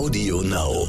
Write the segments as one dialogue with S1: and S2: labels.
S1: Audio Now.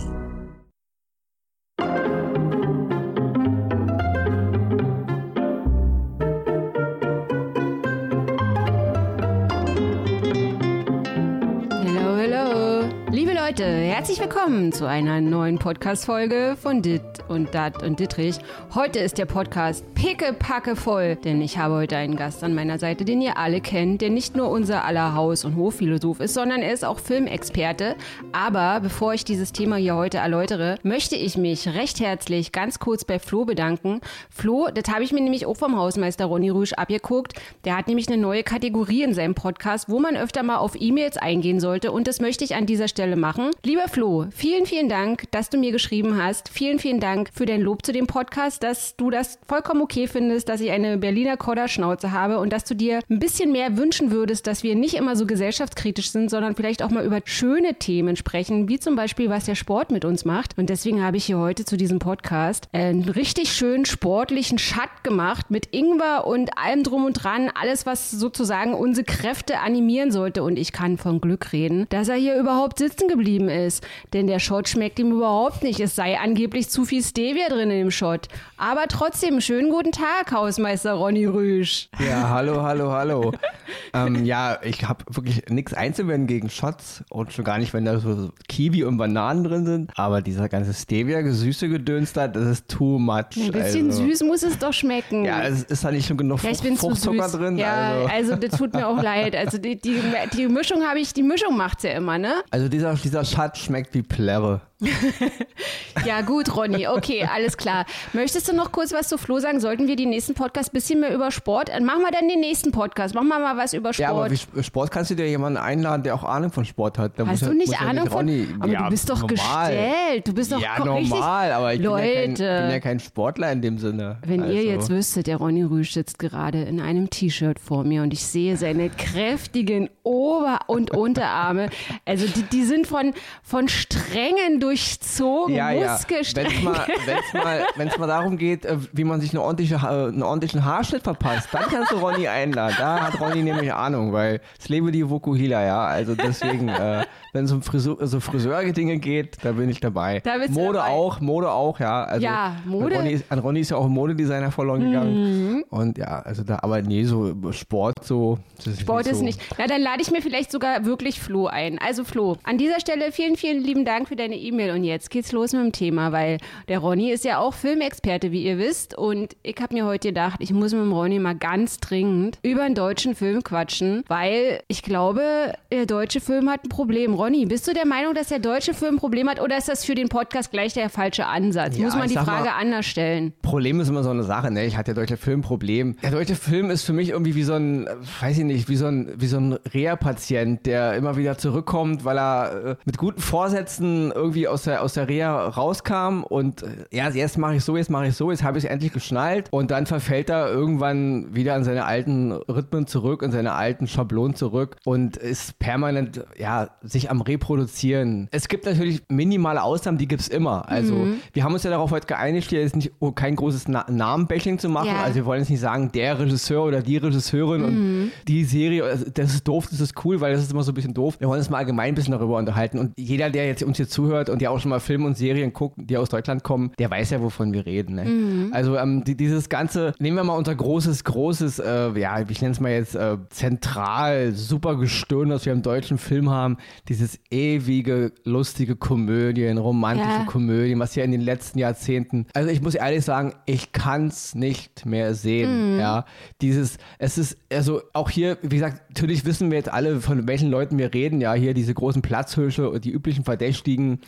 S2: Hello, hello. Liebe Leute, herzlich willkommen zu einer neuen Podcast-Folge von Dit und Dat und Dittrich. Heute ist der Podcast pickepacke voll, denn ich habe heute einen Gast an meiner Seite, den ihr alle kennt, der nicht nur unser aller Haus- und Hofphilosoph ist, sondern er ist auch Filmexperte. Aber bevor ich dieses Thema hier heute erläutere, möchte ich mich recht herzlich ganz kurz bei Flo bedanken. Flo, das habe ich mir nämlich auch vom Hausmeister Ronny Rüsch abgeguckt. Der hat nämlich eine neue Kategorie in seinem Podcast, wo man öfter mal auf E-Mails eingehen sollte und das möchte ich an dieser Stelle machen. Lieber Flo, vielen, vielen Dank, dass du mir geschrieben hast. Vielen, vielen Dank für dein Lob zu dem Podcast, dass du das vollkommen okay findest, dass ich eine Berliner Kodderschnauze habe und dass du dir ein bisschen mehr wünschen würdest, dass wir nicht immer so gesellschaftskritisch sind, sondern vielleicht auch mal über schöne Themen sprechen, wie zum Beispiel, was der Sport mit uns macht. Und deswegen habe ich hier heute zu diesem Podcast einen richtig schönen sportlichen Schatt gemacht mit Ingwer und allem drum und dran, alles, was sozusagen unsere Kräfte animieren sollte. Und ich kann von Glück reden, dass er hier überhaupt sitzen geblieben ist. Denn der Shot schmeckt ihm überhaupt nicht. Es sei angeblich zu viel Stevia drin in dem Shot. Aber trotzdem, schönen guten Tag, Hausmeister Ronny Rüsch.
S3: Ja, hallo, hallo, hallo. ähm, ja, ich habe wirklich nichts einzuwenden gegen Shots und schon gar nicht, wenn da so Kiwi und Bananen drin sind. Aber dieser ganze Stevia-Gesüße Gedöns da, das ist too much.
S2: Ein bisschen
S3: also.
S2: süß muss es doch schmecken.
S3: Ja, es ist da nicht schon genug
S2: zu
S3: Fruchtzucker drin.
S2: Ja,
S3: also.
S2: also. das tut mir auch leid. Also die, die, die Mischung habe ich, die Mischung macht's ja immer, ne?
S3: also dieser, dieser Schatz schmeckt wie Plärre.
S2: Ja, gut, Ronny. Okay, alles klar. Möchtest du noch kurz was zu Flo sagen? Sollten wir die nächsten Podcast ein bisschen mehr über Sport? Äh, Machen wir dann den nächsten Podcast. Machen wir mal was über Sport.
S3: Ja, aber wie Sp- Sport kannst du dir jemanden einladen, der auch Ahnung von Sport hat. Da muss
S2: Hast
S3: ja-
S2: du nicht
S3: muss
S2: Ahnung von?
S3: Ronny-
S2: Aber
S3: ja,
S2: du bist doch
S3: normal.
S2: gestellt. Du bist doch
S3: Ja,
S2: richtig.
S3: normal, aber ich bin ja, kein,
S2: Leute.
S3: bin ja kein Sportler in dem Sinne.
S2: Wenn
S3: also.
S2: ihr jetzt wüsstet, der Ronny Rüsch sitzt gerade in einem T-Shirt vor mir und ich sehe seine kräftigen Ober- und Unterarme. Also die, die sind von, von Strängen durchzogen,
S3: ja, ja.
S2: Muskelstränge.
S3: Wenn es mal, wenn's mal, wenn's mal darum geht, äh, wie man sich eine ordentliche, Ha- einen ordentlichen Haarschnitt verpasst, dann kannst du Ronny einladen. Da hat Ronny nämlich Ahnung, weil es lebe die Vokuhila, ja. Also deswegen, äh, wenn es um Friseur, so Friseurdinge geht, da bin ich dabei.
S2: Da bist du
S3: Mode
S2: dabei.
S3: auch, Mode auch, ja. Also,
S2: Ja, Mode.
S3: Ronny ist, an Ronny ist ja auch ein Modedesigner verloren gegangen.
S2: Mhm.
S3: Und ja, also da, aber nee, so Sport so. Ist
S2: Sport
S3: nicht
S2: ist
S3: so.
S2: nicht. Na, dann lade ich mir vielleicht sogar wirklich Flo ein. Also Flo, an dieser Stelle vielen, vielen lieben Dank für deine E-Mail. Und jetzt geht's los mit dem Thema, weil der Ronny ist ja auch Filmexperte, wie ihr wisst. Und ich habe mir heute gedacht, ich muss mit dem Ronny mal ganz dringend über einen deutschen Film quatschen, weil ich glaube, der deutsche Film hat ein Problem. Ronny, bist du der Meinung, dass der deutsche Film ein Problem hat oder ist das für den Podcast gleich der falsche Ansatz?
S3: Ja,
S2: muss man die Frage
S3: mal-
S2: anders stellen?
S3: Problem ist immer so eine Sache, ne? Ich hatte der deutsche Film ein Problem. Der deutsche Film ist für mich irgendwie wie so ein, weiß ich nicht, wie so ein, wie so ein Reha-Patient, der immer wieder zurückkommt, weil er äh, mit guten Vorsätzen irgendwie aus der, aus der Reha rauskam und äh, ja, jetzt mache ich so, jetzt mache ich so, jetzt habe ich es endlich geschnallt und dann verfällt er irgendwann wieder in seine alten Rhythmen zurück, in seine alten Schablonen zurück und ist permanent, ja, sich am Reproduzieren. Es gibt natürlich minimale Ausnahmen, die gibt's immer. Also, wir haben uns ja darauf heute geeinigt, hier jetzt nicht oh, kein großes Na Namenbashing zu machen.
S2: Ja.
S3: Also, wir wollen jetzt nicht sagen, der Regisseur oder die Regisseurin und die Serie, also, das ist doof, das ist cool, weil das ist immer so ein bisschen doof. Wir wollen uns mal allgemein ein bisschen darüber unterhalten. Und jeder, der jetzt uns hier zuhört und der auch schon mal Filme und Serien guckt, die aus Deutschland kommen, der weiß ja, wovon wir reden. Ne? Also, ähm, die, dieses Ganze, nehmen wir mal unser großes, großes, äh, ja, ich nenne es mal jetzt äh, zentral, super Gestirn, das wir im deutschen Film haben. Dieses ewige, lustige Komödien, romantische
S2: Ja.
S3: Komödien, was ja in den letzten Jahrzehnten. Also ich muss ehrlich sagen, ich kann's nicht mehr sehen. Ja, dieses, es ist also auch hier, wie gesagt, natürlich wissen wir jetzt alle, von welchen Leuten wir reden. Ja, hier diese großen Platzhirsche und die üblichen Verdächtigen.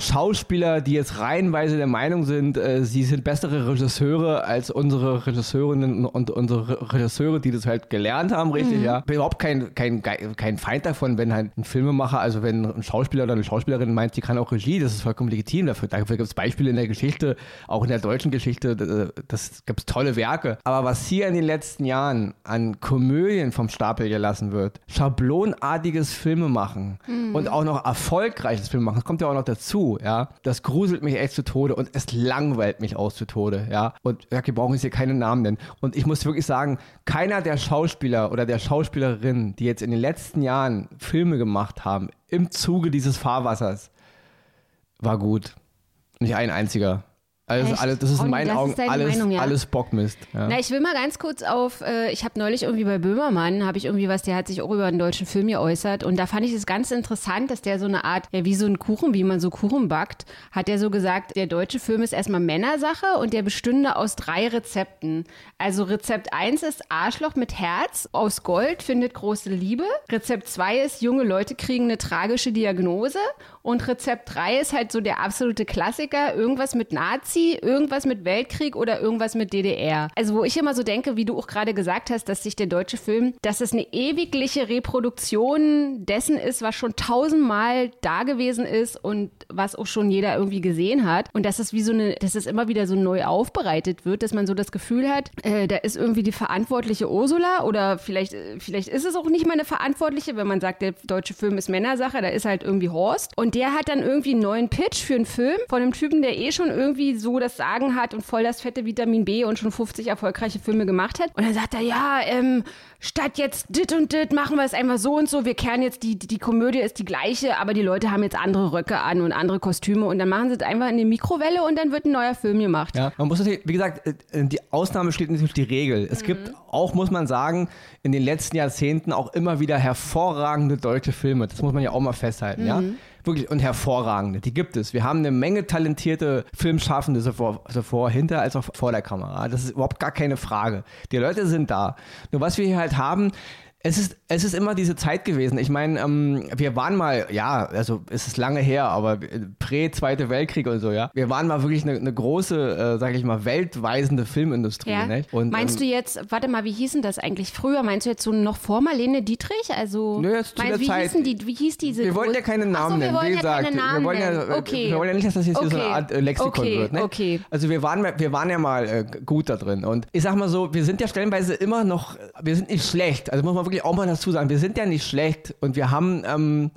S3: Schauspieler, die jetzt reihenweise der Meinung sind, äh, sie sind bessere Regisseure als unsere Regisseurinnen und unsere Regisseure, die das halt gelernt haben, richtig, ja. Bin überhaupt kein, kein, kein Feind davon, wenn halt ein Filmemacher, also wenn ein Schauspieler oder eine Schauspielerin meint, sie kann auch Regie, das ist vollkommen legitim. Dafür, dafür gibt es Beispiele in der Geschichte, auch in der deutschen Geschichte, äh, das gibt es tolle Werke. Aber was hier in den letzten Jahren an Komödien vom Stapel gelassen wird, schablonartiges Filme machen und auch noch erfolgreiches Filme machen, das kommt ja auch noch dazu, ja. Das gruselt mich echt zu Tode und es langweilt mich aus zu Tode, ja. Und ja, wir brauchen jetzt hier keine Namen nennen. Und ich muss wirklich sagen, keiner der Schauspieler oder der Schauspielerinnen, die jetzt in den letzten Jahren Filme gemacht haben, im Zuge dieses Fahrwassers, war gut. Nicht ein einziger. Also
S2: Echt?
S3: alles, das ist in
S2: Olli,
S3: meinen Augen alles,
S2: Meinung, ja?
S3: alles Bockmist. Ja.
S2: Na, ich will mal ganz kurz auf, äh, ich habe neulich irgendwie bei Böhmermann, habe ich irgendwie was, der hat sich auch über einen deutschen Film geäußert und da fand ich es ganz interessant, dass der so eine Art, ja wie so ein Kuchen, wie man so Kuchen backt, hat der so gesagt, der deutsche Film ist erstmal Männersache und der bestünde aus drei Rezepten. Also Rezept 1 ist Arschloch mit Herz aus Gold findet große Liebe. Rezept 2 ist junge Leute kriegen eine tragische Diagnose und Rezept 3 ist halt so der absolute Klassiker, irgendwas mit Nazi, irgendwas mit Weltkrieg oder irgendwas mit DDR. Also wo ich immer so denke, wie du auch gerade gesagt hast, dass sich der deutsche Film, dass es eine ewigliche Reproduktion dessen ist, was schon tausendmal da gewesen ist und was auch schon jeder irgendwie gesehen hat. Und dass es wie so eine, dass es immer wieder so neu aufbereitet wird, dass man so das Gefühl hat, äh, da ist irgendwie die verantwortliche Ursula oder vielleicht, äh, vielleicht ist es auch nicht mal eine Verantwortliche, wenn man sagt, der deutsche Film ist Männersache, da ist halt irgendwie Horst. Und der hat dann irgendwie einen neuen Pitch für einen Film von einem Typen, der eh schon irgendwie so das Sagen hat und voll das fette Vitamin B und schon 50 erfolgreiche Filme gemacht hat. Und dann sagt er, ja, ähm, statt jetzt dit und dit machen wir es einfach so und so. Wir kehren jetzt, die, die Komödie ist die gleiche, aber die Leute haben jetzt andere Röcke an und andere Kostüme und dann machen sie es einfach in die Mikrowelle und dann wird ein neuer Film gemacht.
S3: Ja, man muss natürlich, wie gesagt, äh, die Ausnahme steht natürlich die Regel. Es gibt auch, muss man sagen, in den letzten Jahrzehnten auch immer wieder hervorragende deutsche Filme. Das muss man ja auch mal festhalten, ja. Wirklich, und hervorragende, die gibt es. Wir haben eine Menge talentierte Filmschaffende sowohl, sowohl hinter als auch vor der Kamera. Das ist überhaupt gar keine Frage. Die Leute sind da. Nur was wir hier halt haben, es ist, es ist immer diese Zeit gewesen. Ich meine, ähm, wir waren mal, ja, also es ist lange her, aber prä-Zweite Weltkrieg und so, ja. Wir waren mal wirklich eine, eine große, äh, sag ich mal, weltweisende Filmindustrie.
S2: Ja.
S3: Nicht? Und,
S2: meinst
S3: ähm,
S2: du jetzt, warte mal, wie hießen das eigentlich früher? Meinst du jetzt so noch vor Marlene Dietrich? Also,
S3: Nö, jetzt zu
S2: meinst,
S3: der
S2: wie,
S3: Zeit-
S2: hießen die, wie hieß diese?
S3: Wir wollen ja keine Namen
S2: so, wir
S3: nennen, wie
S2: ja
S3: gesagt.
S2: keine Namen
S3: wir, wollen ja,
S2: nennen. Okay.
S3: wir wollen ja nicht, dass das jetzt hier so eine
S2: Okay.
S3: Art äh, Lexikon
S2: Okay,
S3: wird. Ne?
S2: okay.
S3: Also wir waren, wir waren ja mal äh, gut da drin. Und ich sag mal so, wir sind ja stellenweise immer noch, wir sind nicht schlecht. Also muss man wirklich auch mal dazu sagen, wir sind ja nicht schlecht und wir haben, ähm,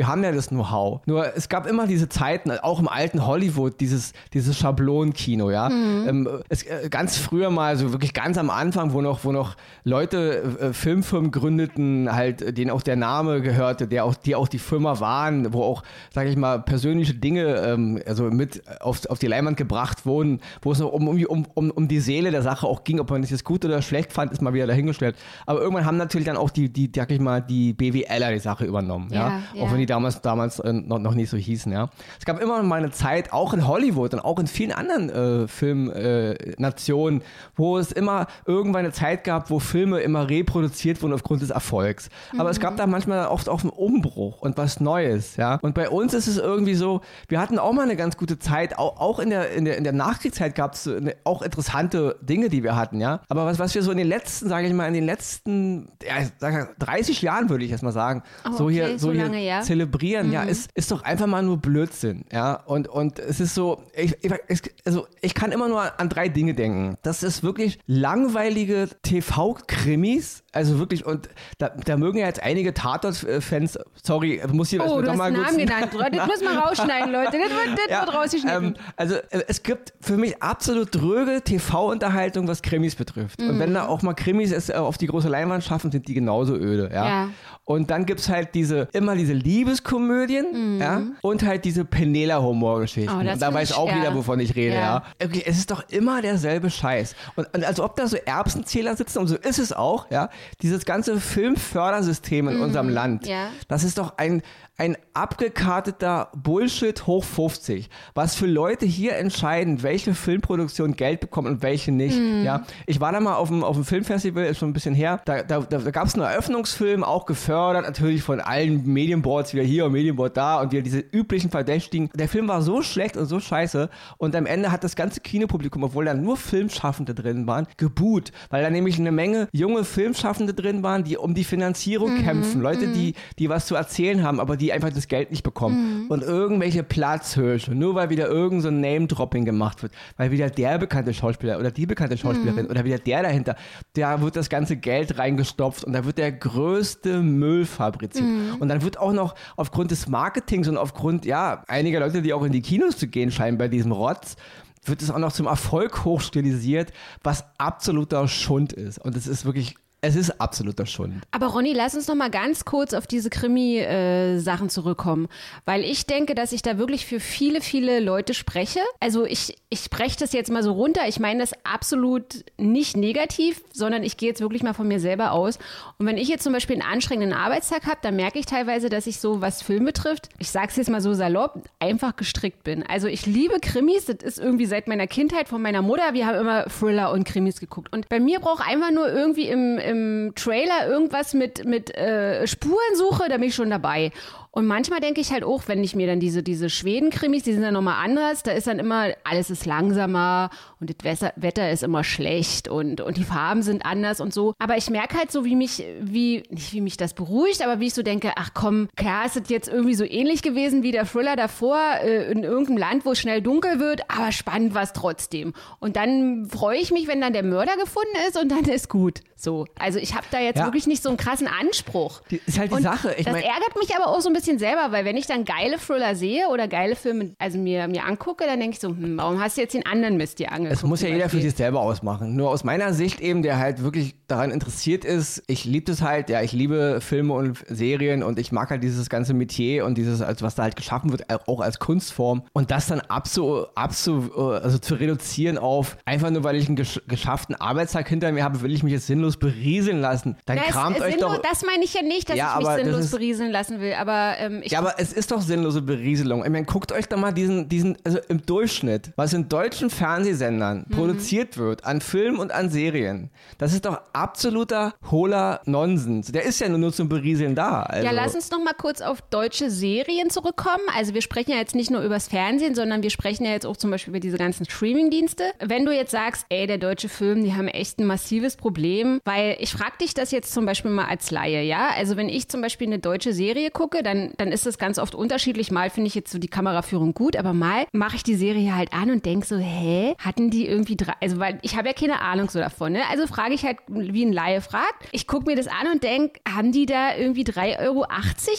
S3: wir haben ja das Know-how. Nur es gab immer diese Zeiten, auch im alten Hollywood, dieses, dieses Schablonenkino, ja.
S2: Mhm.
S3: Ähm, es, äh, ganz früher mal, so wirklich ganz am Anfang, wo noch, wo noch Leute äh, Filmfirmen gründeten, halt, äh, denen auch der Name gehörte, der auch, die auch die Firma waren, wo auch, sage ich mal, persönliche Dinge ähm, also mit auf, auf die Leinwand gebracht wurden, wo es noch um, um, um, um, die Seele der Sache auch ging, ob man das jetzt gut oder schlecht fand, ist mal wieder dahingestellt. Aber irgendwann haben natürlich dann auch die, die, sag ich mal, die BWLer die Sache übernommen, ja.
S2: Ja, ja.
S3: Auch wenn die damals, damals äh, noch, noch nicht so hießen, ja. Es gab immer mal eine Zeit, auch in Hollywood und auch in vielen anderen äh, Filmnationen, äh, wo es immer irgendwann eine Zeit gab, wo Filme immer reproduziert wurden aufgrund des Erfolgs. Aber es gab da manchmal oft auch einen Umbruch und was Neues, ja. Und bei uns ist es irgendwie so, wir hatten auch mal eine ganz gute Zeit, auch, auch in, der, in, der, in der Nachkriegszeit gab es auch interessante Dinge, die wir hatten, ja. Aber was, was wir so in den letzten, sage ich mal, in den letzten ja, ich sag, 30 Jahren, würde ich erst mal sagen,
S2: Oh,
S3: so
S2: okay,
S3: hier, so
S2: so
S3: hier
S2: lange, ja.
S3: Zelebrieren, ja, ist, ist doch einfach mal nur Blödsinn, ja. Und, und es ist so, ich, ich- also ich kann immer nur an drei Dinge denken. Das ist wirklich langweilige TV-Krimis, also wirklich, und da, da mögen ja jetzt einige Tatort-Fans, sorry, muss ich
S2: Oh, du hast
S3: mal
S2: Namen genannt. Das müssen wir rausschneiden, Leute. Das wird, das
S3: ja,
S2: wird rausgeschnitten.
S3: ähm, also äh, es gibt für mich absolut dröge TV-Unterhaltung, was Krimis betrifft. Und wenn da auch mal Krimis es äh, auf die große Leinwand schaffen, sind die genauso öde. Ja.
S2: Ja.
S3: Und dann gibt es halt diese, immer diese Liebeskomödien, ja, und halt diese Penela-Humorgeschichten.
S2: Oh,
S3: und da weiß
S2: ich-
S3: auch
S2: ja.
S3: jeder, wovon ich rede, ja.
S2: Ja.
S3: Okay, es ist doch immer derselbe Scheiß. Und, und als ob da so Erbsenzähler sitzen, und so ist es auch, ja. Dieses ganze Filmfördersystem in unserem Land,
S2: ja.
S3: das ist doch ein, ein abgekarteter Bullshit hoch 50. Was für Leute hier entscheiden, welche Filmproduktion Geld bekommt und welche nicht. Ja, ich war da mal auf dem, auf dem Filmfestival, ist schon ein bisschen her. Da, da, da, gab es einen Eröffnungsfilm, auch gefördert, natürlich von allen Medienboards, wieder hier und Medienboard da und wieder diese üblichen Verdächtigen. Der Film war so schlecht und so scheiße und am Ende hat das ganze Kinopublikum, obwohl da nur Filmschaffende drin waren, geboot, weil da nämlich eine Menge junge Filmschaffende drin waren, die um die Finanzierung kämpfen. Leute, die, die was zu erzählen haben, aber die einfach das Geld nicht bekommen. Und irgendwelche Platzhirsche, nur weil wieder irgend so ein Name-Dropping gemacht wird, weil wieder der bekannte Schauspieler oder die bekannte Schauspielerin oder wieder der dahinter, da wird das ganze Geld reingestopft und da wird der größte Müll fabriziert. Und dann wird auch noch aufgrund des Marketings und aufgrund, ja, einiger Leute, die auch in die Kinos zu gehen scheinen bei diesem Rotz, wird es auch noch zum Erfolg hochstilisiert, was absoluter Schund ist. Und es ist wirklich es ist absoluter Schund.
S2: Aber Ronny, lass uns noch mal ganz kurz auf diese Krimi-Sachen zurückkommen, weil ich denke, dass ich da wirklich für viele, viele Leute spreche. Also ich, ich spreche das jetzt mal so runter. Ich meine das absolut nicht negativ, sondern ich gehe jetzt wirklich mal von mir selber aus. Und wenn ich jetzt zum Beispiel einen anstrengenden Arbeitstag habe, dann merke ich teilweise, dass ich so, was Film betrifft, ich sage es jetzt mal so salopp, einfach gestrickt bin. Also ich liebe Krimis, das ist irgendwie seit meiner Kindheit von meiner Mutter. Wir haben immer Thriller und Krimis geguckt. Und bei mir braucht einfach nur irgendwie im, im Trailer irgendwas mit, mit äh, Spurensuche, da bin ich schon dabei. Und manchmal denke ich halt auch, wenn ich mir dann diese, diese Schweden-Krimis, die sind dann nochmal anders, da ist dann immer, alles ist langsamer und das Wetter ist immer schlecht und, und die Farben sind anders und so. Aber ich merke halt so, wie mich, wie, nicht wie mich das beruhigt, aber wie ich so denke, ach komm, klar ist es jetzt irgendwie so ähnlich gewesen wie der Thriller davor, äh, in irgendeinem Land, wo es schnell dunkel wird, aber spannend war es trotzdem. Und dann freue ich mich, wenn dann der Mörder gefunden ist und dann ist gut. So. Also ich habe da jetzt ja. wirklich nicht so einen krassen Anspruch.
S3: Die, ist halt die und Sache.
S2: Ich das mein, ärgert mich aber auch so ein bisschen selber, weil wenn ich dann geile Thriller sehe oder geile Filme, also mir, mir angucke, dann denke ich so, hm, warum hast du jetzt den anderen Mist dir angeguckt?
S3: Es muss ja jeder für sich selber ausmachen. Nur aus meiner Sicht eben, der halt wirklich daran interessiert ist, ich liebe das halt, ja, ich liebe Filme und Serien und ich mag halt dieses ganze Metier und dieses, also was da halt geschaffen wird, auch als Kunstform. Und das dann abzu, abzu, also zu reduzieren auf, einfach nur weil ich einen gesch geschafften Arbeitstag hinter mir habe, will ich mich jetzt sinnlos berieseln lassen. Dann das kramt euch doch.
S2: Das meine ich ja nicht, dass ja, ich mich sinnlos ist, berieseln lassen will, aber ähm,
S3: Ja, aber es ist doch sinnlose Berieselung. Ich meine, guckt euch doch mal diesen, diesen, also im Durchschnitt, was in deutschen Fernsehsendern mhm. produziert wird, an Filmen und an Serien. Das ist doch absoluter hohler Nonsens. Der ist ja nur, nur zum Berieseln da.
S2: Also. Ja, lass uns noch mal kurz auf deutsche Serien zurückkommen. Also wir sprechen ja jetzt nicht nur übers Fernsehen, sondern wir sprechen ja jetzt auch zum Beispiel über diese ganzen Streaming-Dienste. Wenn du jetzt sagst, ey, der deutsche Film, die haben echt ein massives Problem, weil ich frage dich das jetzt zum Beispiel mal als Laie, ja? Also wenn ich zum Beispiel eine deutsche Serie gucke, dann, dann ist das ganz oft unterschiedlich. Mal finde ich jetzt so die Kameraführung gut, aber mal mache ich die Serie halt an und denke so, hä, hatten die irgendwie drei, also weil ich habe ja keine Ahnung so davon, ne? Also frage ich halt, wie ein Laie fragt. Ich gucke mir das an und denke, haben die da irgendwie 3,80 Euro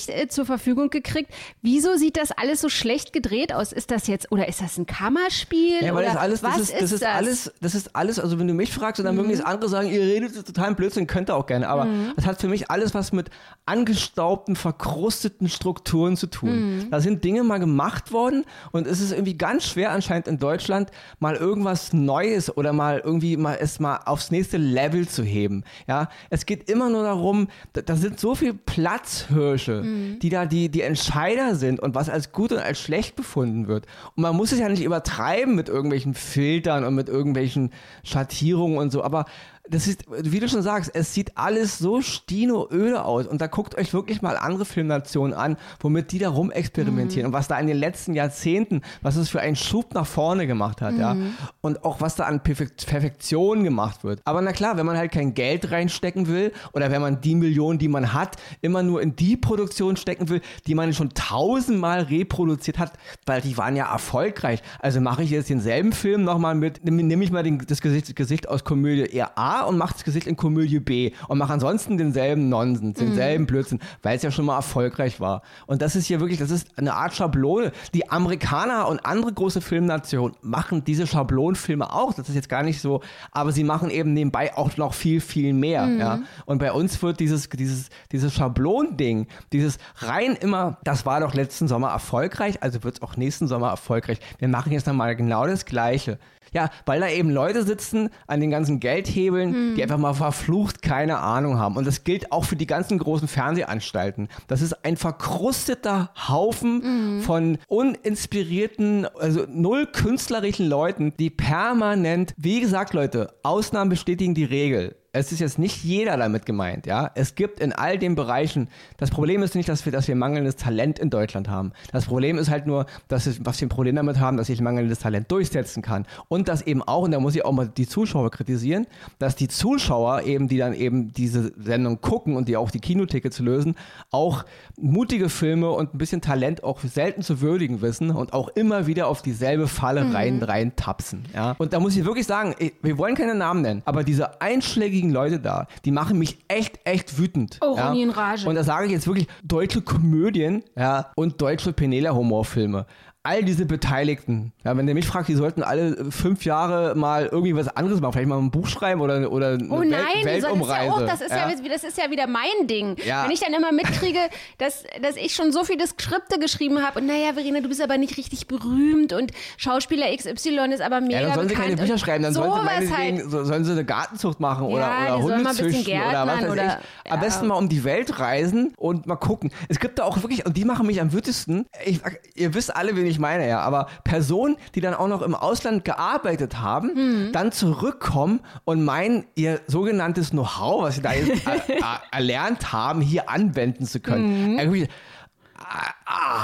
S2: äh, zur Verfügung gekriegt? Wieso sieht das alles so schlecht gedreht aus? Ist das jetzt, oder ist das ein Kammerspiel?
S3: Ja, weil das alles, das ist, das ist, ist das? alles, das ist alles, also wenn du mich fragst und dann mhm. mögen das andere sagen, ihr redet total Blödsinn, könnt ihr auch gerne, aber mhm. das hat für mich alles was mit angestaubten, verkrusteten Strukturen zu tun. Mhm. Da sind Dinge mal gemacht worden und es ist irgendwie ganz schwer anscheinend in Deutschland mal irgendwas Neues oder mal irgendwie mal es mal aufs nächste Level zu heben. Ja, es geht immer nur darum, da, da sind so viele Platzhirsche, mhm. die da die, die Entscheider sind und was als gut und als schlecht befunden wird. Und man muss es ja nicht übertreiben mit irgendwelchen Filtern und mit irgendwelchen Schattierungen und so, aber das ist, wie du schon sagst, es sieht alles so stino-öde aus. Und da guckt euch wirklich mal andere Filmnationen an, womit die da rumexperimentieren mhm. und was da in den letzten Jahrzehnten, was es für einen Schub nach vorne gemacht hat, mhm. ja. Und auch was da an Perfekt Perfektion gemacht wird. Aber na klar, wenn man halt kein Geld reinstecken will oder wenn man die Millionen, die man hat, immer nur in die Produktion stecken will, die man schon tausendmal reproduziert hat, weil die waren ja erfolgreich. Also mache ich jetzt denselben Film nochmal mit, nehme ich mal den, das Gesicht, Gesicht aus Komödie eher A und macht das Gesicht in Komödie B und macht ansonsten denselben Nonsens, denselben mhm. Blödsinn, weil es ja schon mal erfolgreich war. Und das ist hier wirklich, das ist eine Art Schablone. Die Amerikaner und andere große Filmnationen machen diese Schablonfilme auch. Das ist jetzt gar nicht so, aber sie machen eben nebenbei auch noch viel, viel mehr. Mhm. Ja? Und bei uns wird dieses, dieses, dieses Schablonding, dieses rein immer, das war doch letzten Sommer erfolgreich, also wird es auch nächsten Sommer erfolgreich. Wir machen jetzt nochmal genau das Gleiche. Ja, weil da eben Leute sitzen an den ganzen Geldhebeln, hm. die einfach mal verflucht keine Ahnung haben. Und das gilt auch für die ganzen großen Fernsehanstalten. Das ist ein verkrusteter Haufen hm. von uninspirierten, also null künstlerischen Leuten, die permanent, wie gesagt, Leute, Ausnahmen bestätigen die Regel es ist jetzt nicht jeder damit gemeint, ja. Es gibt in all den Bereichen, das Problem ist nicht, dass wir, dass wir mangelndes Talent in Deutschland haben. Das Problem ist halt nur, dass es, was wir ein Problem damit haben, dass sich mangelndes Talent durchsetzen kann. Und dass eben auch, und da muss ich auch mal die Zuschauer kritisieren, dass die Zuschauer eben, die dann eben diese Sendung gucken und die auch die Kinotickets lösen, auch mutige Filme und ein bisschen Talent auch selten zu würdigen wissen und auch immer wieder auf dieselbe Falle mhm. rein, rein tapsen, ja. Und da muss ich wirklich sagen, wir wollen keine Namen nennen, aber diese einschlägige liegen Leute da, die machen mich echt, echt wütend.
S2: Oh, ja? Rage.
S3: Und da sage ich jetzt wirklich deutsche Komödien ja, und deutsche Penela-Humorfilme. All diese Beteiligten, ja, wenn der mich fragt, die sollten alle fünf Jahre mal irgendwie was anderes machen, vielleicht mal ein Buch schreiben oder, oder eine
S2: Oh
S3: Welt,
S2: nein,
S3: Weltumreise.
S2: so, das, ist ja, auch, das, ist ja. das ist ja wieder mein Ding.
S3: Ja.
S2: Wenn ich dann immer mitkriege, dass, dass ich schon so viele Skripte geschrieben habe und naja, Verena, du bist aber nicht richtig berühmt und Schauspieler XY ist aber mega
S3: ja, dann sollen sie keine Bücher schreiben, dann sollen sie, meinetwegen,
S2: halt.
S3: so- sollen sie eine Gartenzucht machen oder,
S2: Ja,
S3: oder Hunde züchten oder was weiß
S2: oder-
S3: ich. Am
S2: ja.
S3: besten mal um die Welt reisen und mal gucken. Es gibt da auch wirklich, und die machen mich am wütesten, ich, ihr wisst alle, wen ich meine, ja, aber Personen, die dann auch noch im Ausland gearbeitet haben,
S2: Mhm.
S3: dann zurückkommen und meinen, ihr sogenanntes Know-how, was sie da jetzt äh, äh, erlernt haben, hier anwenden zu können.
S2: Mhm.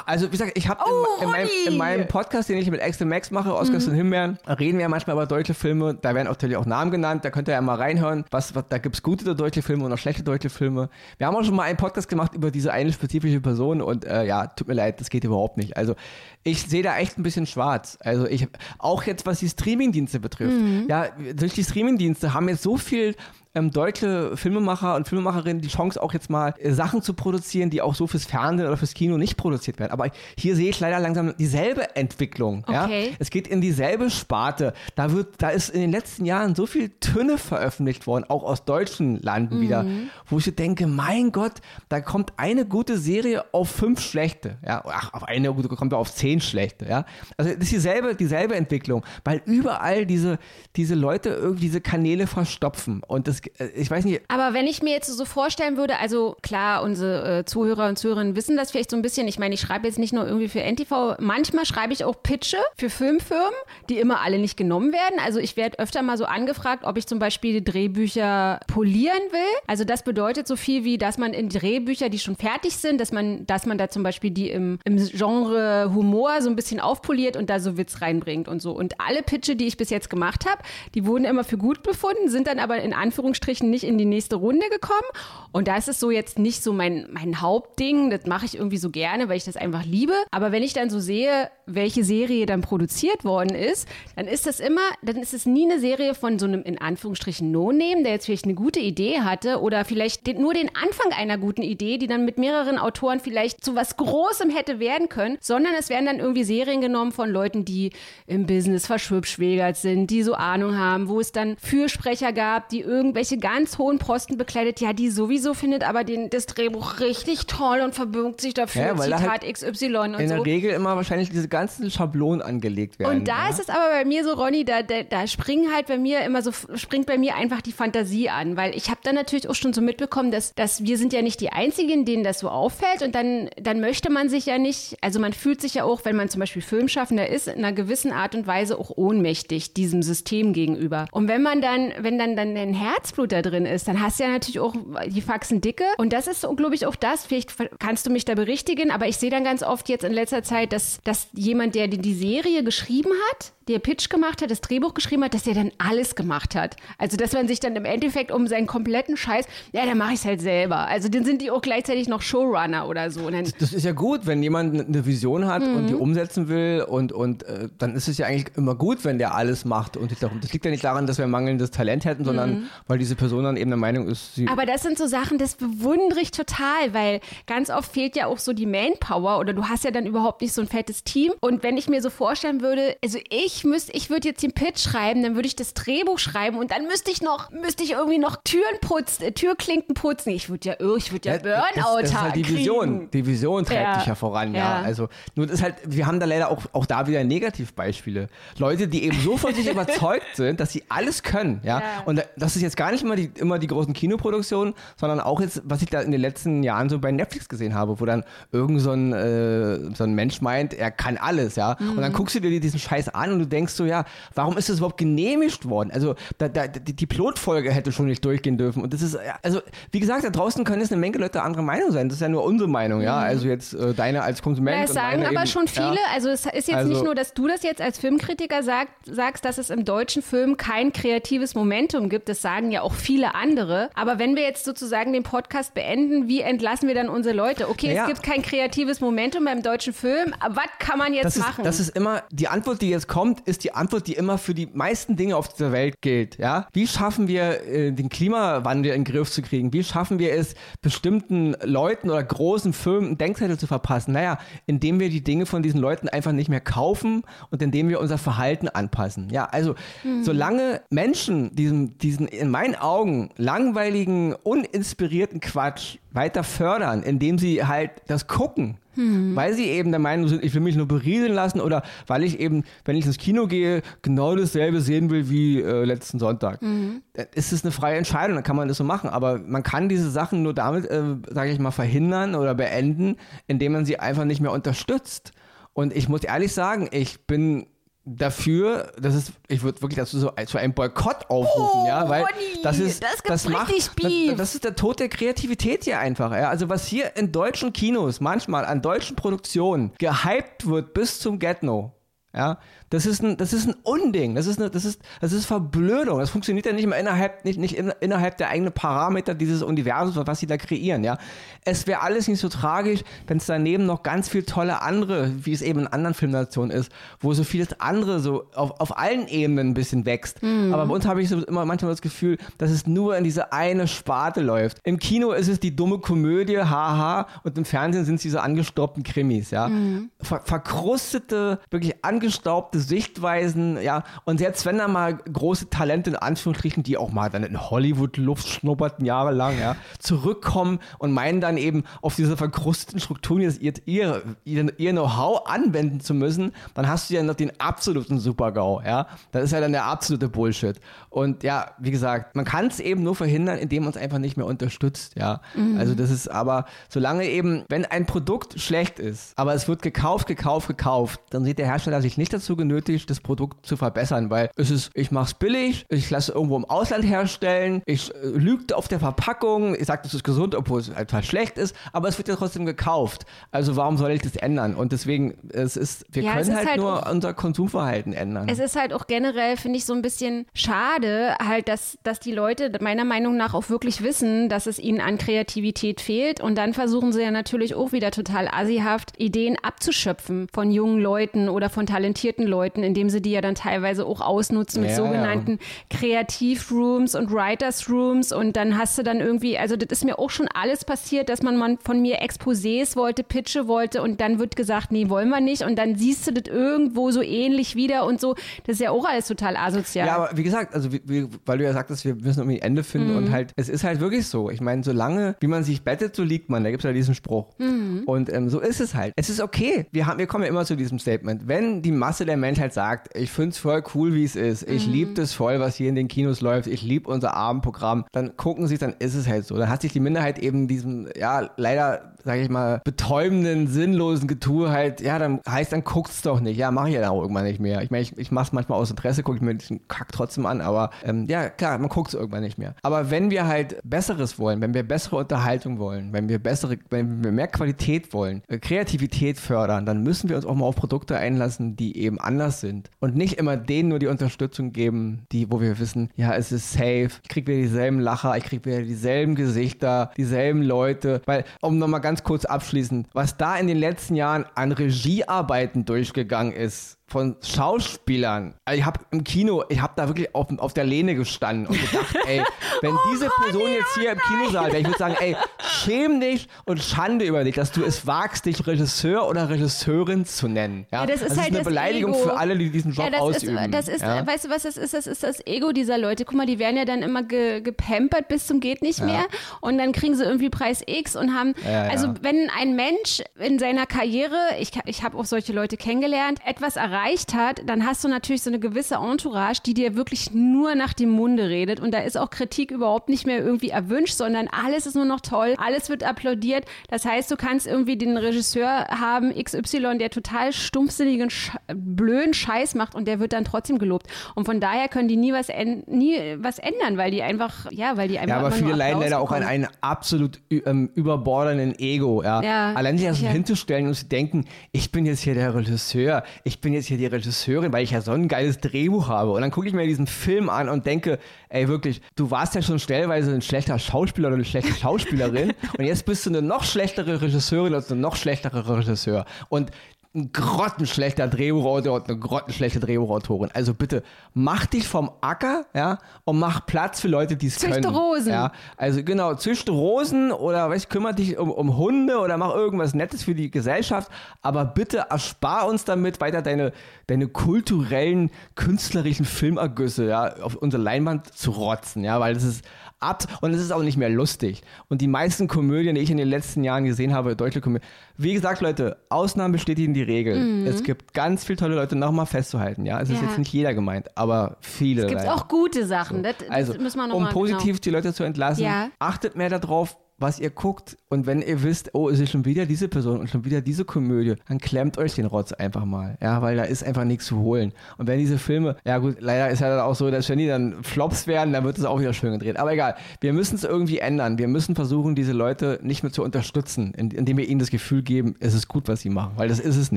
S3: Also wie gesagt, ich habe
S2: Oh,
S3: in, in, meinem, in meinem Podcast, den ich mit Axel Max mache, Oscars und Himbeeren, reden wir ja manchmal über deutsche Filme. Da werden natürlich auch Namen genannt. Da könnt ihr ja mal reinhören. Was, was, da gibt es gute deutsche Filme und auch schlechte deutsche Filme. Wir haben auch schon mal einen Podcast gemacht über diese eine spezifische Person und äh, ja, tut mir leid, das geht überhaupt nicht. Also ich sehe da echt ein bisschen schwarz. Also ich, auch jetzt was die Streamingdienste betrifft. Ja, durch die Streamingdienste haben jetzt so viel ähm, deutsche Filmemacher und Filmemacherinnen die Chance auch jetzt mal äh, Sachen zu produzieren, die auch so fürs Fernsehen oder fürs Kino nicht produziert werden. Aber hier sehe ich leider langsam dieselbe Entwicklung. Ja?
S2: Okay.
S3: Es geht in dieselbe Sparte. Da wird, da ist in den letzten Jahren so viel Tünne veröffentlicht worden, auch aus deutschen Landen wieder, wo ich denke, mein Gott, da kommt eine gute Serie auf fünf schlechte. Ja, ach, auf eine gute kommt er auf zehn schlechte. Ja, also das ist dieselbe, dieselbe Entwicklung, weil überall diese, diese Leute irgendwie diese Kanäle verstopfen und das, ich weiß nicht,
S2: Aber wenn ich mir jetzt so vorstellen würde, also klar, unsere äh, Zuhörer und Zuhörerinnen wissen das vielleicht so ein bisschen. Ich meine, ich schreibe jetzt nicht nur irgendwie für NTV, manchmal schreibe ich auch Pitche für Filmfirmen, die immer alle nicht genommen werden. Also ich werde öfter mal so angefragt, ob ich zum Beispiel Drehbücher polieren will. Also das bedeutet so viel wie, dass man in Drehbücher, die schon fertig sind, dass man, dass man da zum Beispiel die im, im Genre Humor so ein bisschen aufpoliert und da so Witz reinbringt und so. Und alle Pitche, die ich bis jetzt gemacht habe, die wurden immer für gut befunden, sind dann aber in Anführungsstrichen nicht in die nächste Runde gekommen. Und da ist es so jetzt nicht so mein, mein Hauptding. Das mache ich irgendwie so gerne, weil ich das einfach liebe. Aber wenn ich dann so sehe, welche Serie dann produziert worden ist, dann ist das immer, dann ist es nie eine Serie von so einem in Anführungsstrichen No-Name, der jetzt vielleicht eine gute Idee hatte oder vielleicht den, nur den Anfang einer guten Idee, die dann mit mehreren Autoren vielleicht zu was Großem hätte werden können, sondern es werden dann irgendwie Serien genommen von Leuten, die im Business verschwibschwägert sind, die so Ahnung haben, wo es dann Fürsprecher gab, die irgendwelche ganz hohen Posten bekleidet, ja, die sowieso findet aber den, das Drehbuch richtig toll und verbirgt sich dafür,
S3: Ja,
S2: Zitat
S3: halt
S2: XY und
S3: in
S2: so.
S3: der Regel immer wahrscheinlich diese ganzen Schablonen angelegt werden.
S2: Und da
S3: ja?
S2: ist es aber bei mir so, Ronny, da, da, da springen halt bei mir immer so, springt bei mir einfach die Fantasie an, weil ich habe dann natürlich auch schon so mitbekommen, dass, dass wir sind ja nicht die Einzigen, denen das so auffällt und dann, dann möchte man sich ja nicht, also man fühlt sich ja auch, wenn man zum Beispiel Filmschaffender ist, in einer gewissen Art und Weise auch ohnmächtig diesem System gegenüber. Und wenn man dann, wenn dann, dann ein Herzblut da drin ist, dann hast du ja natürlich auch die Faxen dicke. Und das ist, glaube ich, auch das, vielleicht kannst du mich da berichtigen, aber ich sehe dann ganz oft jetzt in letzter Zeit, dass, dass jemand, der die Serie geschrieben hat, der Pitch gemacht hat, das Drehbuch geschrieben hat, dass der dann alles gemacht hat. Also, dass man sich dann im Endeffekt um seinen kompletten Scheiß, ja, dann mache ich es halt selber. Also, dann sind die auch gleichzeitig noch Showrunner oder so. Und dann,
S3: Das ist ja gut, wenn jemand eine Vision hat und
S2: Mhm.
S3: die umsetzen will und, und äh, dann ist es ja eigentlich immer gut, wenn der alles macht und darum. Das liegt ja nicht daran, dass wir mangelndes Talent hätten, sondern weil diese Person dann eben der Meinung ist, sie.
S2: Mhm. aber das sind so Sachen, das bewundere ich total, weil ganz oft fehlt ja auch so die Manpower oder du hast ja dann überhaupt nicht so ein fettes Team. Und wenn ich mir so vorstellen würde, also ich müsste, ich würde jetzt den Pitch schreiben, dann würde ich das Drehbuch schreiben und dann müsste ich noch, müsste ich irgendwie noch Türen putzen, äh, Türklinken putzen. Ich würde ja, irre, ich würde ja, Burnout
S3: das, das ist halt die
S2: kriegen.
S3: Vision. Die Vision treibt
S2: Ja.
S3: dich ja voran, ja.
S2: Ja.
S3: Also, nur das ist halt, wir haben da leider auch, auch da wieder Negativbeispiele. Leute, die eben so von sich überzeugt sind, dass sie alles können, ja.
S2: Ja.
S3: Und das ist jetzt gar nicht immer die, immer die großen Kinoproduktionen, sondern auch jetzt, was ich da in den letzten Jahren so bei Netflix gesehen habe, wo dann irgend so ein, äh, so ein Mensch meint, er kann alles, ja. Und
S2: Mhm.
S3: dann guckst du dir diesen Scheiß an und du denkst so, ja, warum ist das überhaupt genehmigt worden? Also, da, da, die, Pilotfolge hätte schon nicht durchgehen dürfen. Und das ist, ja, also, wie gesagt, da draußen können jetzt eine Menge Leute andere Meinung sein. Das ist ja nur unsere Meinung, ja. Also jetzt äh, deine als Konsument.
S2: Mhm. Ja, es sagen aber
S3: eben,
S2: schon viele,
S3: Ja.
S2: also es ist jetzt
S3: Also-
S2: nicht nur, dass du das jetzt als Filmkritiker sagt, sagst, dass es im deutschen Film kein kreatives Momentum gibt, das sagen ja auch viele andere. Aber wenn wir jetzt sozusagen den Podcast beenden, wie entlassen wir dann unsere Leute? Okay,
S3: Naja.
S2: es gibt kein kreatives Momentum beim deutschen Film, aber was kann man jetzt
S3: Das ist,
S2: machen?
S3: das ist immer, die Antwort, die jetzt kommt, kommt, ist die Antwort, die immer für die meisten Dinge auf dieser Welt gilt. Ja? Wie schaffen wir, äh, den Klimawandel in den Griff zu kriegen? Wie schaffen wir es, bestimmten Leuten oder großen Firmen einen Denkzettel zu verpassen? Naja, indem wir die Dinge von diesen Leuten einfach nicht mehr kaufen und indem wir unser Verhalten anpassen. Ja, also mhm. solange Menschen diesen, diesen in meinen Augen langweiligen, uninspirierten Quatsch weiter fördern, indem sie halt das gucken, hm. weil sie eben der Meinung sind, ich will mich nur berieseln lassen oder weil ich eben, wenn ich ins Kino gehe, genau dasselbe sehen will wie äh, letzten Sonntag. Mhm. Dann ist es eine freie Entscheidung, dann kann man das so machen. Aber man kann diese Sachen nur damit, äh, sage ich mal, verhindern oder beenden, indem man sie einfach nicht mehr unterstützt. Und ich muss ehrlich sagen, ich bin dafür, das ist, ich würde wirklich dazu so zu einem Boykott aufrufen, oh, ja, weil Ronny, das ist, das, das macht, das, das, ist der Tod der Kreativität hier einfach, ja. Also was hier in deutschen Kinos manchmal an deutschen Produktionen gehypt wird bis zum Get-No, ja, das ist ein, das ist ein Unding. Das ist, eine, das, ist, das ist Verblödung. Das funktioniert ja nicht mal innerhalb, nicht, nicht innerhalb der eigenen Parameter dieses Universums, was sie da kreieren. Ja? Es wäre alles nicht so tragisch, wenn es daneben noch ganz viel tolle andere, wie es eben in anderen Filmnationen ist, wo so vieles andere so auf, auf allen Ebenen ein bisschen wächst. Mhm. Aber bei uns habe ich so immer manchmal das Gefühl, dass es nur in diese eine Sparte läuft. Im Kino ist es die dumme Komödie, haha, und im Fernsehen sind es diese angestaubten Krimis. Ja? Mhm. Ver verkrustete, wirklich angestaubte Sichtweisen, ja, und selbst wenn da mal große Talente in Anführungsstrichen, die auch mal dann in Hollywood-Luft schnupperten jahrelang, ja, zurückkommen und meinen dann eben auf diese verkrusteten Strukturen ihr, ihr, ihr Know-how anwenden zu müssen, dann hast du ja noch den absoluten Super-GAU, ja. Das ist ja dann der absolute Bullshit. Und ja, wie gesagt, man kann es eben nur verhindern, indem man es einfach nicht mehr unterstützt, ja. Mhm. Also das ist aber, solange eben, wenn ein Produkt schlecht ist, aber es wird gekauft, gekauft, gekauft, dann sieht der Hersteller sich nicht dazu genötigt, nötig, das Produkt zu verbessern, weil es ist, ich mache es billig, ich lasse es irgendwo im Ausland herstellen, ich äh, lüge auf der Verpackung, ich sage, das ist gesund, obwohl es halt schlecht ist, aber es wird ja trotzdem gekauft. Also warum soll ich das ändern? Und deswegen, es ist, wir ja, können halt, halt, nur unser Konsumverhalten ändern.
S2: Es ist halt auch generell, finde ich, so ein bisschen schade, halt, dass, dass die Leute meiner Meinung nach auch wirklich wissen, dass es ihnen an Kreativität fehlt und dann versuchen sie ja natürlich auch wieder total asihaft Ideen abzuschöpfen von jungen Leuten oder von talentierten Leuten Leuten, indem sie die ja dann teilweise auch ausnutzen mit ja, sogenannten ja. Kreativrooms und Writers Rooms und dann hast du dann irgendwie, also das ist mir auch schon alles passiert, dass man, man von mir Exposés wollte, Pitche wollte und dann wird gesagt, nee, wollen wir nicht und dann siehst du das irgendwo so ähnlich wieder und so. Das ist ja auch alles total asozial.
S3: Ja, aber wie gesagt, also wie, wie, weil du ja sagtest, wir müssen irgendwie ein Ende finden mhm. und halt, es ist halt wirklich so. Ich meine, solange, wie man sich bettet, so liegt man. Da gibt es ja diesen Spruch. Mhm. Und ähm, so ist es halt. Es ist okay. Wir, haben, wir kommen ja immer zu diesem Statement. Wenn die Masse der Menschen Mensch halt sagt, ich finde es voll cool, wie es ist. Ich mhm. liebe das voll, was hier in den Kinos läuft. Ich liebe unser Abendprogramm. Dann gucken sie, dann ist es halt so. Dann hat sich die Minderheit eben diesem, ja, leider sage ich mal, betäubenden, sinnlosen Getue halt, ja, dann heißt, dann guckt's doch nicht. Ja, mache ich ja dann auch irgendwann nicht mehr. Ich meine, ich, ich mache es manchmal aus Interesse, gucke ich mir diesen Kack trotzdem an, aber ähm, ja, klar, man guckt es irgendwann nicht mehr. Aber wenn wir halt Besseres wollen, wenn wir bessere Unterhaltung wollen, wenn wir bessere, wenn wir mehr Qualität wollen, äh, Kreativität fördern, dann müssen wir uns auch mal auf Produkte einlassen, die eben anders sind. Und nicht immer denen nur die Unterstützung geben, die, wo wir wissen, ja, es ist safe, ich krieg wieder dieselben Lacher, ich krieg wieder dieselben Gesichter, dieselben Leute, weil, um nochmal ganz kurz abschließen, was da in den letzten Jahren an Regiearbeiten durchgegangen ist, von Schauspielern. Also ich habe im Kino, ich habe da wirklich auf, auf der Lehne gestanden und gedacht, ey, wenn oh, diese Person Ronny, jetzt hier oh im Kinosaal wäre, ich würde sagen, ey, schäm dich und Schande über dich, dass du es wagst, dich Regisseur oder Regisseurin zu nennen. Ja, ja das ist, das halt ist eine Beleidigung Ego. für alle, die diesen Job ja, das ausüben.
S2: Ist, das ist, ja? weißt du, was das ist? Das ist das Ego dieser Leute. Guck mal, die werden ja dann immer ge, gepampert bis zum geht nicht mehr und dann kriegen sie irgendwie Preis X und haben, also wenn ein Mensch in seiner Karriere, ich, ich habe auch solche Leute kennengelernt, etwas erreicht, erreicht hat, dann hast du natürlich so eine gewisse Entourage, die dir wirklich nur nach dem Munde redet. Und da ist auch Kritik überhaupt nicht mehr irgendwie erwünscht, sondern alles ist nur noch toll, alles wird applaudiert. Das heißt, du kannst irgendwie den Regisseur haben, XY, der total stumpfsinnigen, Sch blöden Scheiß macht und der wird dann trotzdem gelobt. Und von daher können die nie was, nie was ändern, weil die einfach, ja, weil die einfach.
S3: Ja, aber viele leiden leider auch an einem absolut ähm, überbordenden Ego. Ja. ja Allein sich das ja. hinzustellen und zu denken, ich bin jetzt hier der Regisseur, ich bin jetzt hier hier die Regisseurin, weil ich ja so ein geiles Drehbuch habe. Und dann gucke ich mir diesen Film an und denke, ey, wirklich, du warst ja schon stellweise ein schlechter Schauspieler oder eine schlechte Schauspielerin und jetzt bist du eine noch schlechtere Regisseurin als ein noch schlechterer Regisseur. Und ein grottenschlechter Drehbuchautor und eine grottenschlechte Drehbuchautorin. Also bitte, mach dich vom Acker, ja, und mach Platz für Leute, die es können.
S2: Züchte Rosen.
S3: Ja, also genau, züchte Rosen oder weiß, kümmere dich um, um Hunde oder mach irgendwas Nettes für die Gesellschaft, aber bitte erspar uns damit weiter deine, deine kulturellen, künstlerischen Filmergüsse, ja, auf unsere Leinwand zu rotzen, ja, weil das ist ab und es ist auch nicht mehr lustig. Und die meisten Komödien, die ich in den letzten Jahren gesehen habe, deutsche Komödien, wie gesagt, Leute, Ausnahmen bestätigen die Regel. Es gibt ganz viele tolle Leute, nochmal festzuhalten, ja. Es ist
S2: Mhm. Ja.
S3: jetzt nicht jeder gemeint, aber viele.
S2: Es gibt
S3: leider.
S2: auch gute Sachen. Das, das
S3: Also, um
S2: mal
S3: positiv die Leute zu entlassen,
S2: Ja.
S3: achtet mehr darauf, was ihr guckt. Und wenn ihr wisst, oh, es ist schon wieder diese Person und schon wieder diese Komödie, dann klemmt euch den Rotz einfach mal. Ja, weil da ist einfach nichts zu holen. Und wenn diese Filme, ja gut, leider ist ja dann auch so, dass wenn die dann Flops werden, dann wird es auch wieder schön gedreht. Aber egal, wir müssen es irgendwie ändern. Wir müssen versuchen, diese Leute nicht mehr zu unterstützen, in- indem wir ihnen das Gefühl geben, es ist gut, was sie machen. Weil das ist es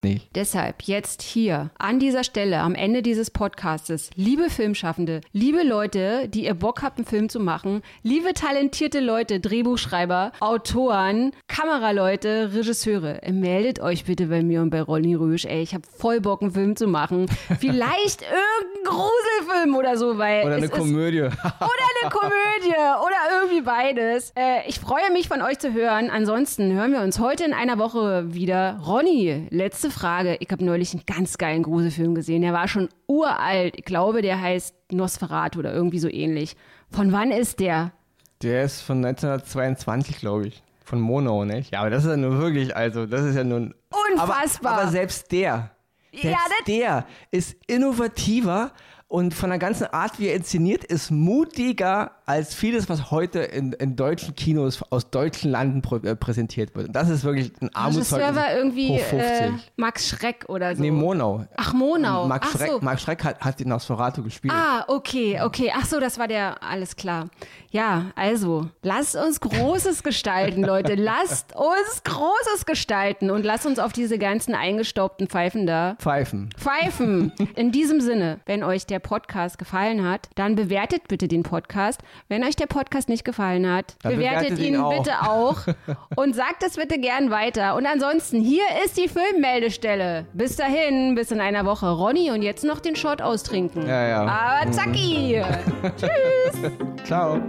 S3: nicht.
S2: Deshalb jetzt hier an dieser Stelle am Ende dieses Podcastes, liebe Filmschaffende, liebe Leute, die ihr Bock habt, einen Film zu machen, liebe talentierte Leute, Drehbuchschreiber, Autoren, Kameraleute, Regisseure, meldet euch bitte bei mir und bei Ronny Rösch. Ey, ich habe voll Bock, einen Film zu machen. Vielleicht irgendein Gruselfilm oder so, weil
S3: Oder eine Komödie.
S2: oder eine Komödie oder irgendwie beides. Äh, ich freue mich von euch zu hören. Ansonsten hören wir uns heute in einer Woche wieder. Ronny, letzte Frage. Ich habe neulich einen ganz geilen Gruselfilm gesehen. Der war schon uralt. Ich glaube, der heißt Nosferatu oder irgendwie so ähnlich. Von wann ist der?
S3: Der ist von 1922, glaube ich. Von Mono, nicht? Ja, aber das ist ja nur wirklich, also, das ist ja nun.
S2: Unfassbar.
S3: Aber, aber selbst der, selbst
S2: das-
S3: der ist innovativer und von der ganzen Art, wie er inszeniert, ist mutiger als vieles, was heute in, in deutschen Kinos aus deutschen Landen prä äh, präsentiert wird. Und das ist wirklich ein Armutszeugnis.
S2: war irgendwie
S3: hoch 50.
S2: äh, Max Schreck oder so.
S3: nee, Monau.
S2: Ach, Monau.
S3: Max
S2: Ach
S3: Schreck,
S2: so.
S3: Max Schreck hat, hat den Nosferatu gespielt.
S2: Ah, okay, okay. Ach so, das war der, alles klar. Ja, also, lasst uns Großes gestalten, Leute. Lasst uns Großes gestalten und lasst uns auf diese ganzen eingestaubten Pfeifen da
S3: Pfeifen.
S2: pfeifen. In diesem Sinne, wenn euch der Podcast gefallen hat, dann bewertet bitte den Podcast. Wenn euch der Podcast nicht gefallen hat,
S3: Dann
S2: bewertet
S3: bewertet
S2: ihn
S3: ihn auch.
S2: bitte auch und sagt es bitte gern weiter. Und ansonsten, hier ist die Filmmeldestelle. Bis dahin, bis in einer Woche. Ronny und jetzt noch den Shot austrinken.
S3: Ja, ja.
S2: Aber zacki!
S3: Ciao.